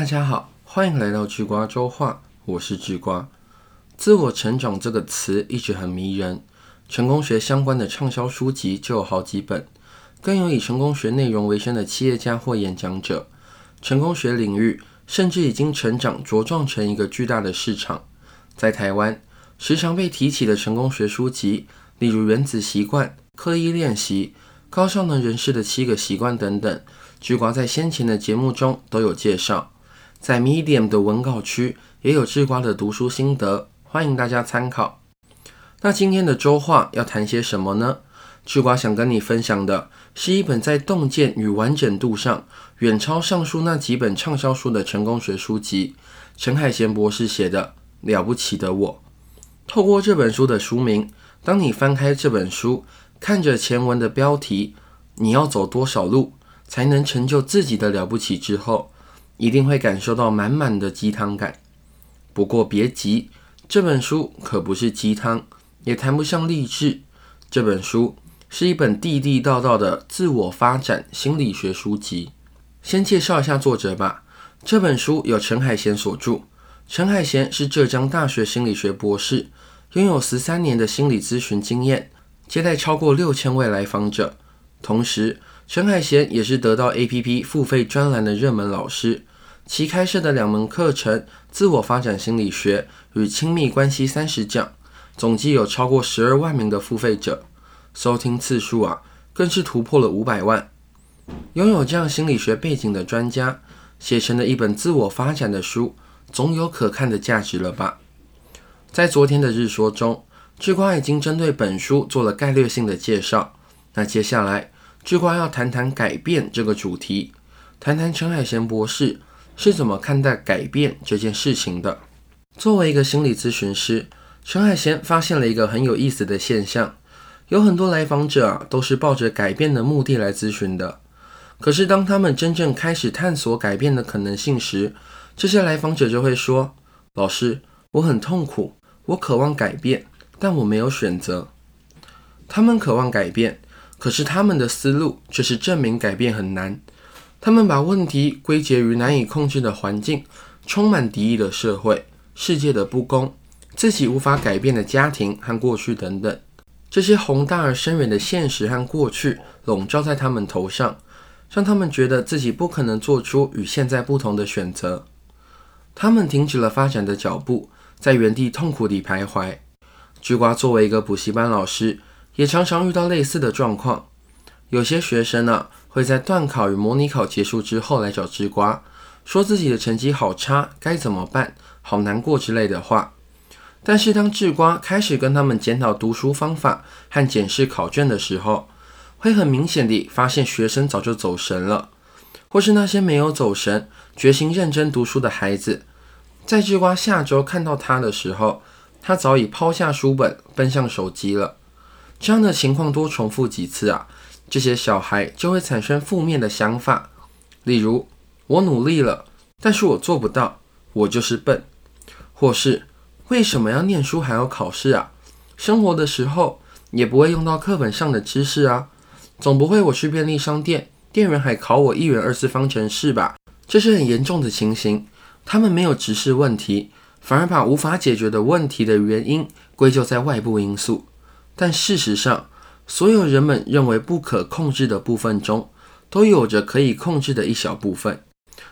大家好，欢迎来到智瓜周话，我是智瓜。自我成长这个词一直很迷人，成功学相关的畅销书籍就有好几本，更有以成功学内容为生的企业家或演讲者。成功学领域甚至已经成长茁壮成一个巨大的市场。在台湾，时常被提起的成功学书籍，例如《原子习惯》《刻意练习》《高效能人士的七个习惯》等等。智瓜在先前的节目中都有介绍，在 Medium 的文稿区也有智瓜的读书心得，欢迎大家参考。那今天的周话要谈些什么呢？智瓜想跟你分享的是一本在洞见与完整度上远超上述那几本畅销书的成功学书籍——陈海贤博士写的《了不起的我》。透过这本书的书名，当你翻开这本书，看着前文的标题“你要走多少路”。才能成就自己的了不起之后，一定会感受到满满的鸡汤感。不过别急，这本书可不是鸡汤，也谈不上励志。这本书是一本地地道道的自我发展心理学书籍。先介绍一下作者吧。这本书由陈海贤所著。陈海贤是浙江大学心理学博士，拥有十三年的心理咨询经验，接待超过六千位来访者，同时。陈海贤也是得到 APP 付费专栏的热门老师，其开设的两门课程《自我发展心理学》与《亲密关系三十讲》，总计有超过十二万名的付费者，收听次数啊更是突破了五百万。拥有这样心理学背景的专家，写成了一本自我发展的书，总有可看的价值了吧？在昨天的日说中，智瓜已经针对本书做了概略性的介绍，那接下来。智瓜要谈谈改变这个主题，谈谈陈海贤博士是怎么看待改变这件事情的。作为一个心理咨询师，陈海贤发现了一个很有意思的现象：有很多来访者，都是抱着改变的目的来咨询的。可是当他们真正开始探索改变的可能性时，这些来访者就会说：“老师，我很痛苦，我渴望改变，但我没有选择。”他们渴望改变。可是他们的思路却是证明改变很难。他们把问题归结于难以控制的环境、充满敌意的社会、世界的不公、自己无法改变的家庭和过去等等。这些宏大而深远的现实和过去笼罩在他们头上，让他们觉得自己不可能做出与现在不同的选择。他们停止了发展的脚步，在原地痛苦地徘徊。菊瓜作为一个补习班老师。也常常遇到类似的状况，有些学生呢会在段考与模拟考结束之后来找智瓜，说自己的成绩好差，该怎么办？好难过之类的话。但是当智瓜开始跟他们检讨读书方法和检视考卷的时候，会很明显地发现学生早就走神了，或是那些没有走神、决心认真读书的孩子，在智瓜下周看到他的时候，他早已抛下书本，奔向手机了。这样的情况多重复几次啊，这些小孩就会产生负面的想法，例如我努力了，但是我做不到，我就是笨，或是为什么要念书还要考试啊？生活的时候也不会用到课本上的知识啊，总不会我去便利商店，店员还考我一元二次方程式吧？这是很严重的情形。他们没有直视问题，反而把无法解决的问题的原因归咎在外部因素。但事实上，所有人们认为不可控制的部分中，都有着可以控制的一小部分。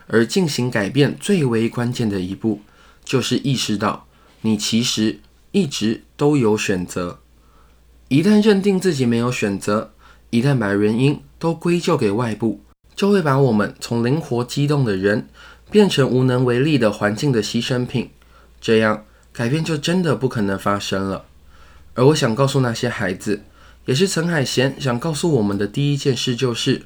而进行改变最为关键的一步，就是意识到你其实一直都有选择。一旦认定自己没有选择，一旦把原因都归咎给外部，就会把我们从灵活机动的人，变成无能为力的环境的牺牲品。这样，改变就真的不可能发生了。而我想告诉那些孩子，也是陈海贤想告诉我们的第一件事，就是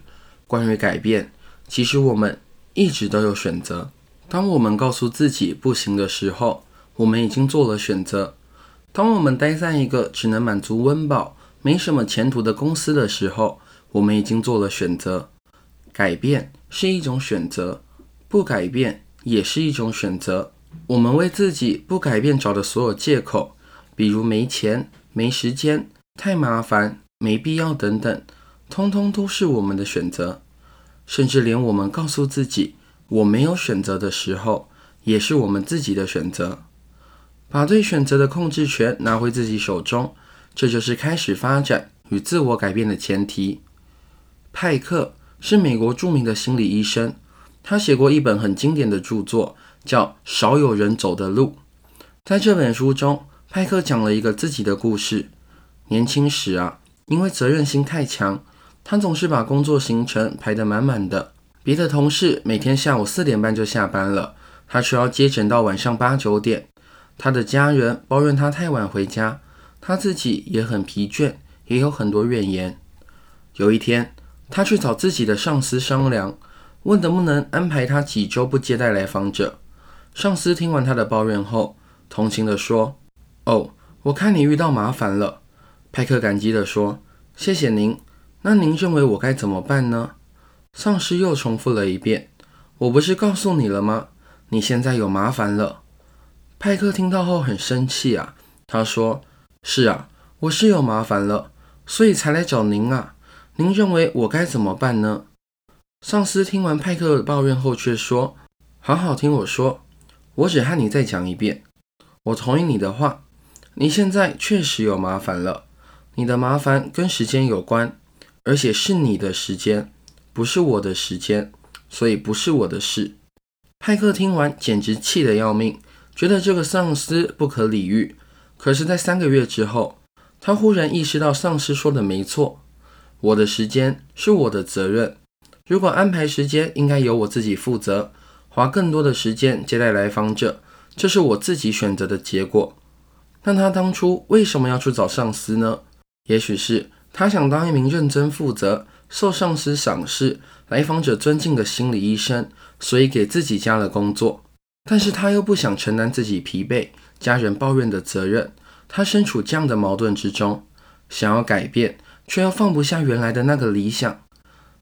关于改变。其实我们一直都有选择。当我们告诉自己不行的时候，我们已经做了选择。当我们待在一个只能满足温饱、没什么前途的公司的时候，我们已经做了选择。改变是一种选择，不改变也是一种选择。我们为自己不改变找的所有借口，比如没钱。没时间、太麻烦、没必要等等，通通都是我们的选择。甚至连我们告诉自己我没有选择的时候，也是我们自己的选择。把对选择的控制权拿回自己手中，这就是开始发展与自我改变的前提。派克是美国著名的心理医生，他写过一本很经典的著作，叫《少有人走的路》。在这本书中，派克讲了一个自己的故事。年轻时啊，因为责任心太强，他总是把工作行程排得满满的。别的同事每天下午四点半就下班了，他却要接诊到晚上八九点。他的家人抱怨他太晚回家，他自己也很疲倦，也有很多怨言。有一天，他去找自己的上司商量，问能不能安排他几周不接待来访者。上司听完他的抱怨后，同情地说：“哦，我看你遇到麻烦了。”派克感激地说：“谢谢您。那您认为我该怎么办呢？”上司又重复了一遍：“我不是告诉你了吗？你现在有麻烦了。”派克听到后很生气啊，他说：“是啊，我是有麻烦了，所以才来找您啊。您认为我该怎么办呢？”上司听完派克的抱怨后，却说：“好好听我说，我只和你再讲一遍。我同意你的话，你现在确实有麻烦了。你的麻烦跟时间有关，而且是你的时间，不是我的时间，所以不是我的事。”派克听完简直气得要命。觉得这个上司不可理喻，可是，在三个月之后，他忽然意识到上司说的没错。我的时间是我的责任，如果安排时间应该由我自己负责，花更多的时间接待来访者，这是我自己选择的结果。那他当初为什么要去找上司呢？也许是他想当一名认真负责、受上司赏识、来访者尊敬的心理医生，所以给自己加了工作。但是他又不想承担自己疲惫、家人抱怨的责任，他身处这样的矛盾之中，想要改变，却又放不下原来的那个理想。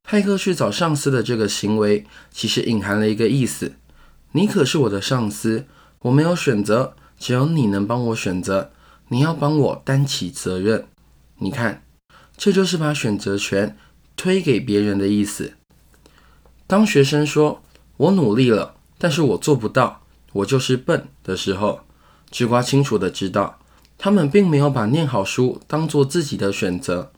派克去找上司的这个行为，其实隐含了一个意思：你可是我的上司，我没有选择，只有你能帮我选择，你要帮我担起责任。你看，这就是把选择权推给别人的意思。当学生说“我努力了”。但是我做不到，我就是笨的时候，智瓜清楚的知道，他们并没有把念好书当做自己的选择，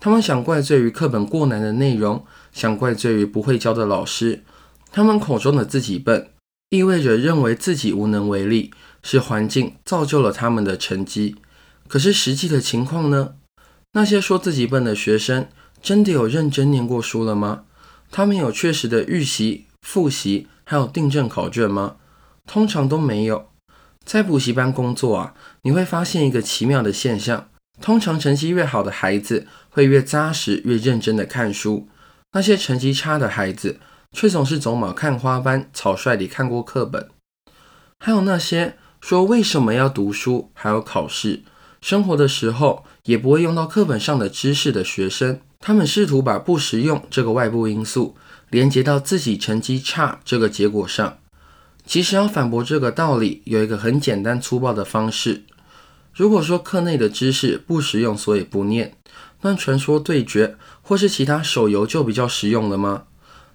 他们想怪罪于课本过难的内容，想怪罪于不会教的老师，他们口中的自己笨，意味着认为自己无能为力，是环境造就了他们的成绩。可是实际的情况呢？那些说自己笨的学生，真的有认真念过书了吗？他们有确实的预习、复习？还有订正考卷吗？通常都没有。在补习班工作啊，你会发现一个奇妙的现象：通常成绩越好的孩子会越扎实、越认真的看书；那些成绩差的孩子却总是走马看花般草率地看过课本。还有那些说为什么要读书还要考试，生活的时候也不会用到课本上的知识的学生，他们试图把不实用这个外部因素。连接到自己成绩差这个结果上，其实要反驳这个道理，有一个很简单粗暴的方式。如果说课内的知识不实用，所以不念，那传说对决或是其他手游就比较实用了吗？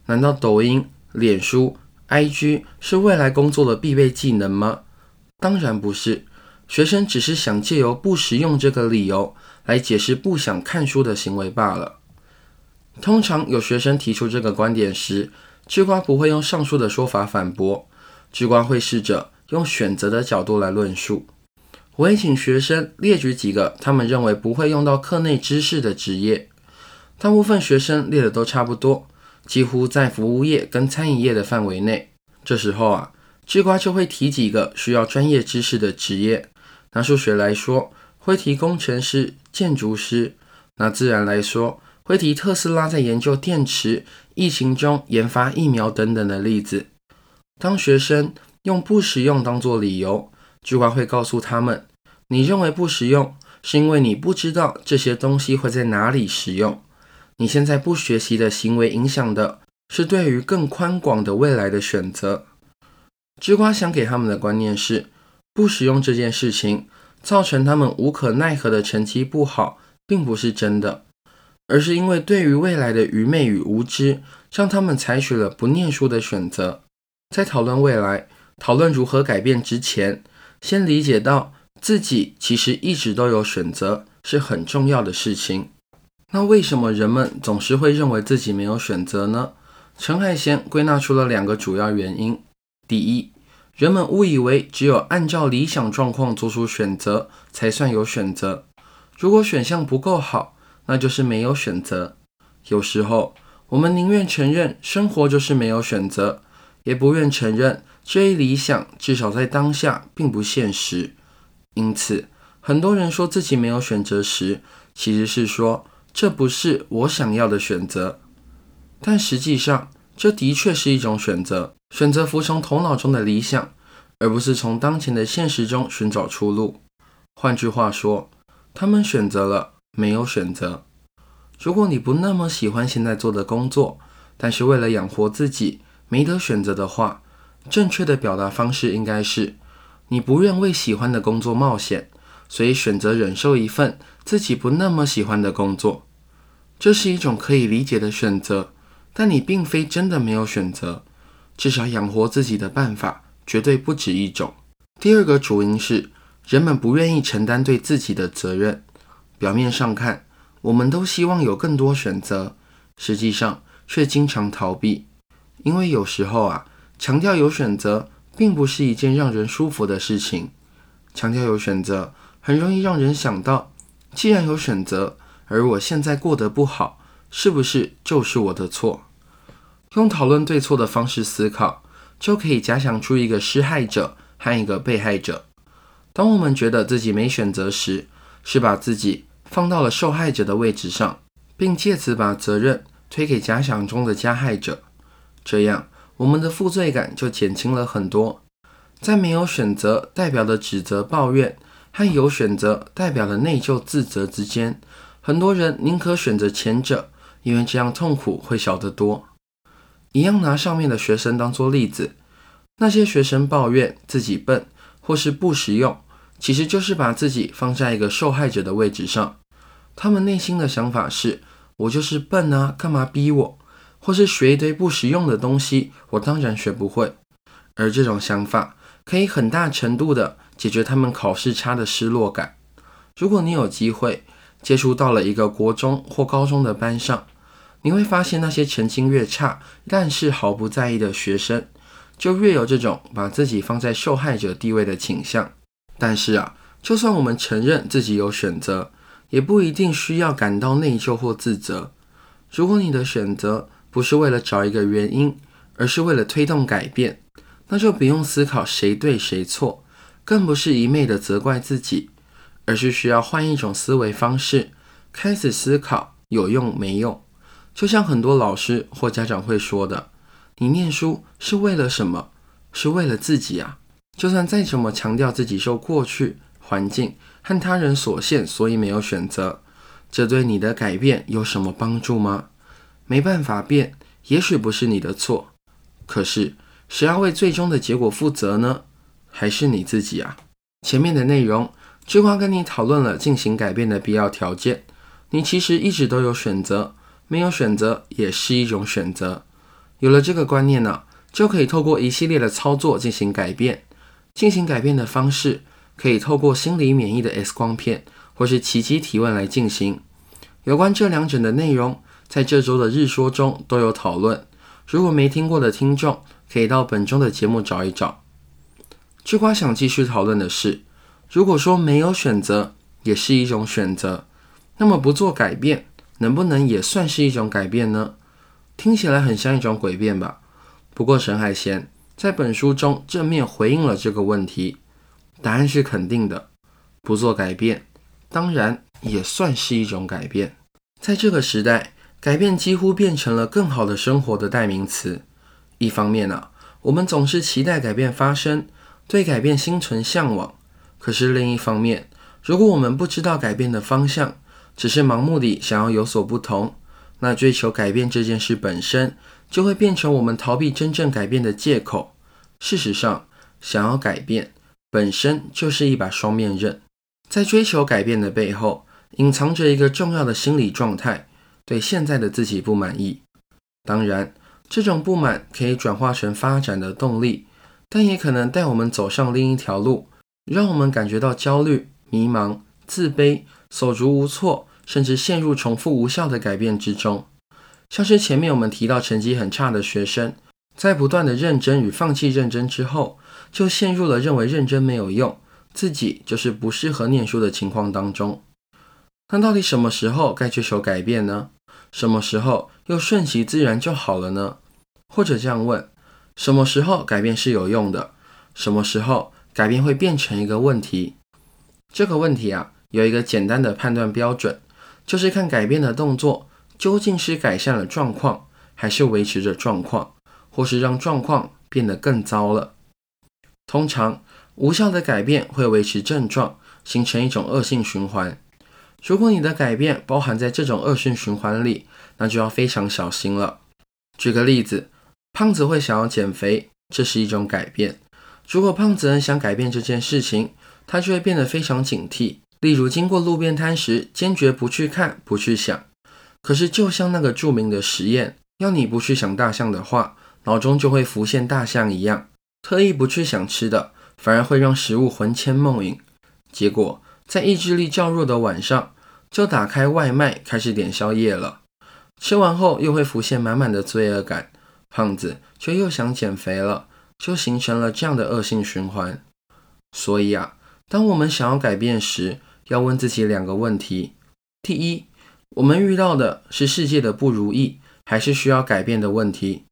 难道抖音、脸书、IG 是未来工作的必备技能吗？当然不是，学生只是想借由不实用这个理由来解释不想看书的行为罢了。通常有学生提出这个观点时，智瓜不会用上述的说法反驳，智瓜会试着用选择的角度来论述。我也请学生列举几个他们认为不会用到课内知识的职业，大部分学生列的都差不多，几乎在服务业跟餐饮业的范围内。这时候啊，智瓜就会提几个需要专业知识的职业。拿数学来说，会提工程师、建筑师；拿自然来说，会提特斯拉在研究电池、疫情中研发疫苗等等的例子。当学生用不实用当做理由，主管会告诉他们：你认为不实用，是因为你不知道这些东西会在哪里使用。你现在不学习的行为，影响的是对于更宽广的未来的选择。智瓜想给他们的观念是：不使用这件事情造成他们无可奈何的成绩不好，并不是真的。而是因为对于未来的愚昧与无知，让他们采取了不念书的选择。在讨论未来、讨论如何改变之前，先理解到自己其实一直都有选择，是很重要的事情。那为什么人们总是会认为自己没有选择呢？陈海贤归纳出了两个主要原因：第一，人们误以为只有按照理想状况做出选择才算有选择，如果选项不够好，那就是没有选择。有时候，我们宁愿承认生活就是没有选择，也不愿承认这一理想至少在当下并不现实。因此，很多人说自己没有选择时，其实是说这不是我想要的选择。但实际上，这的确是一种选择，选择服从头脑中的理想，而不是从当前的现实中寻找出路。换句话说，他们选择了没有选择。如果你不那么喜欢现在做的工作，但是为了养活自己没得选择的话，正确的表达方式应该是：你不愿为喜欢的工作冒险，所以选择忍受一份自己不那么喜欢的工作。这是一种可以理解的选择。但你并非真的没有选择，至少养活自己的办法绝对不止一种。第二个主因是人们不愿意承担对自己的责任。表面上看，我们都希望有更多选择，实际上却经常逃避，因为有时候啊，强调有选择并不是一件让人舒服的事情。强调有选择，很容易让人想到，既然有选择，而我现在过得不好。是不是就是我的错？用讨论对错的方式思考，就可以假想出一个施害者和一个被害者。当我们觉得自己没选择时，是把自己放到了受害者的位置上，并借此把责任推给假想中的加害者。这样，我们的负罪感就减轻了很多。在没有选择代表的指责、抱怨，和有选择代表的内疚、自责之间，很多人宁可选择前者。因为这样痛苦会小得多。一样拿上面的学生当做例子，那些学生抱怨自己笨或是不实用，其实就是把自己放在一个受害者的位置上。他们内心的想法是：我就是笨啊，干嘛逼我？或是学一堆不实用的东西，我当然学不会。而这种想法可以很大程度的解决他们考试差的失落感。如果你有机会接触到了一个国中或高中的班上，你会发现，那些成绩越差，但是毫不在意的学生，就越有这种把自己放在受害者地位的倾向。但是啊，就算我们承认自己有选择，也不一定需要感到内疚或自责。如果你的选择不是为了找一个原因，而是为了推动改变，那就不用思考谁对谁错，更不是一昧的责怪自己，而是需要换一种思维方式，开始思考有用没用。就像很多老师或家长会说的：“你念书是为了什么？是为了自己啊！就算再怎么强调自己受过去环境和他人所限，所以没有选择，这对你的改变有什么帮助吗？没办法变，也许不是你的错。可是谁要为最终的结果负责呢？还是你自己啊？前面的内容，志华跟你讨论了进行改变的必要条件。你其实一直都有选择。”没有选择也是一种选择。有了这个观念呢，就可以透过一系列的操作进行改变。进行改变的方式可以透过心理免疫的 X 光片或是奇迹提问来进行。有关这两者的内容，在这周的日说中都有讨论。如果没听过的听众，可以到本周的节目找一找。智瓜想继续讨论的是，如果说没有选择也是一种选择，那么不做改变。能不能也算是一种改变呢？听起来很像一种诡辩吧。不过沈海贤在本书中正面回应了这个问题，答案是肯定的。不做改变，当然也算是一种改变。在这个时代，改变几乎变成了更好的生活的代名词。一方面呢，我们总是期待改变发生，对改变心存向往。可是另一方面，如果我们不知道改变的方向，只是盲目地想要有所不同，那追求改变这件事本身就会变成我们逃避真正改变的借口。事实上，想要改变本身就是一把双面刃，在追求改变的背后，隐藏着一个重要的心理状态：对现在的自己不满意。当然，这种不满可以转化成发展的动力，但也可能带我们走上另一条路，让我们感觉到焦虑、迷茫、自卑、手足无措，甚至陷入重复无效的改变之中。像是前面我们提到成绩很差的学生，在不断的认真与放弃认真之后，就陷入了认为认真没有用，自己就是不适合念书的情况当中。那到底什么时候该追求改变呢？什么时候又顺其自然就好了呢？或者这样问：什么时候改变是有用的？什么时候改变会变成一个问题？这个问题啊，有一个简单的判断标准，就是看改变的动作究竟是改善了状况，还是维持着状况，或是让状况变得更糟了。通常无效的改变会维持症状，形成一种恶性循环。如果你的改变包含在这种恶性循环里，那就要非常小心了。举个例子，胖子会想要减肥，这是一种改变。如果胖子很想改变这件事情，他就会变得非常警惕。例如，经过路边摊时，坚决不去看、不去想。可是，就像那个著名的实验，要你不去想大象的话，脑中就会浮现大象一样。特意不去想吃的，反而会让食物魂牵梦萦。结果，在意志力较弱的晚上。就打开外卖开始点宵夜了，吃完后又会浮现满满的罪恶感，胖子却又想减肥了，就形成了这样的恶性循环。所以啊，当我们想要改变时，要问自己两个问题：第一，我们遇到的是世界的不如意，还是需要改变的问题？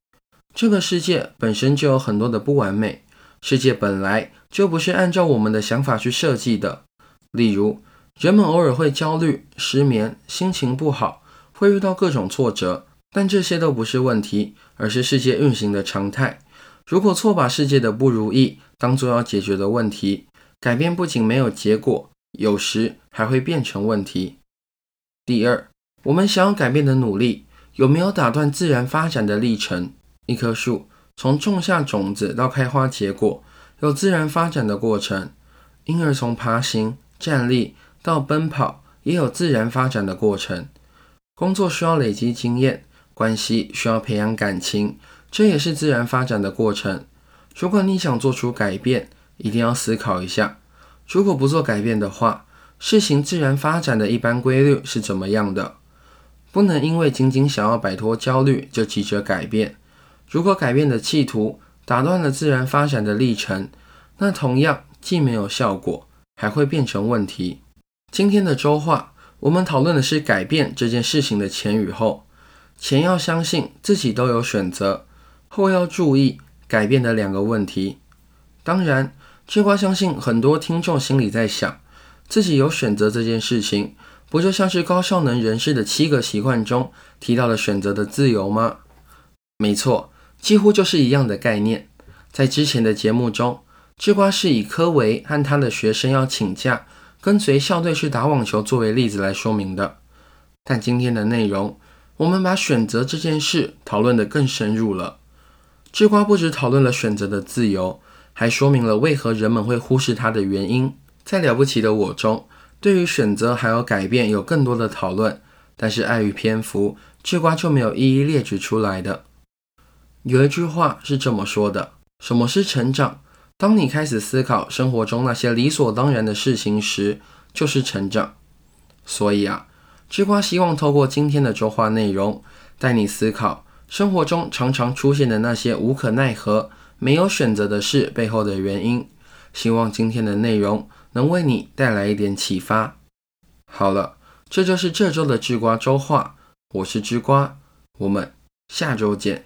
这个世界本身就有很多的不完美，世界本来就不是按照我们的想法去设计的，例如。人们偶尔会焦虑、失眠、心情不好，会遇到各种挫折，但这些都不是问题，而是世界运行的常态。如果错把世界的不如意当做要解决的问题，改变不仅没有结果，有时还会变成问题。第二，我们想要改变的努力有没有打断自然发展的历程？一棵树从种下种子到开花结果，有自然发展的过程；婴儿从爬行、站立。到奔跑也有自然发展的过程，工作需要累积经验，关系需要培养感情，这也是自然发展的过程。如果你想做出改变，一定要思考一下，如果不做改变的话，事情自然发展的一般规律是怎么样的？不能因为仅仅想要摆脱焦虑就急着改变。如果改变的企图打断了自然发展的历程，那同样既没有效果，还会变成问题。今天的周话，我们讨论的是改变这件事情的前与后。前要相信自己都有选择，后要注意改变的两个问题。当然，智瓜相信很多听众心里在想，自己有选择这件事情，不就像是高效能人士的七个习惯中提到的选择的自由吗？没错，几乎就是一样的概念。在之前的节目中，智瓜是以科维和他的学生要请假。跟随校队去打网球作为例子来说明的，但今天的内容，我们把选择这件事讨论得更深入了。智瓜不止讨论了选择的自由，还说明了为何人们会忽视它的原因。在了不起的我中，对于选择还有改变有更多的讨论，但是碍于篇幅，智瓜就没有一一列举出来的。有一句话是这么说的：什么是成长？当你开始思考生活中那些理所当然的事情时，就是成长。所以啊，智瓜希望透过今天的周话内容，带你思考生活中常常出现的那些无可奈何、没有选择的事背后的原因。希望今天的内容能为你带来一点启发。好了，这就是这周的智瓜周话。我是智瓜，我们下周见。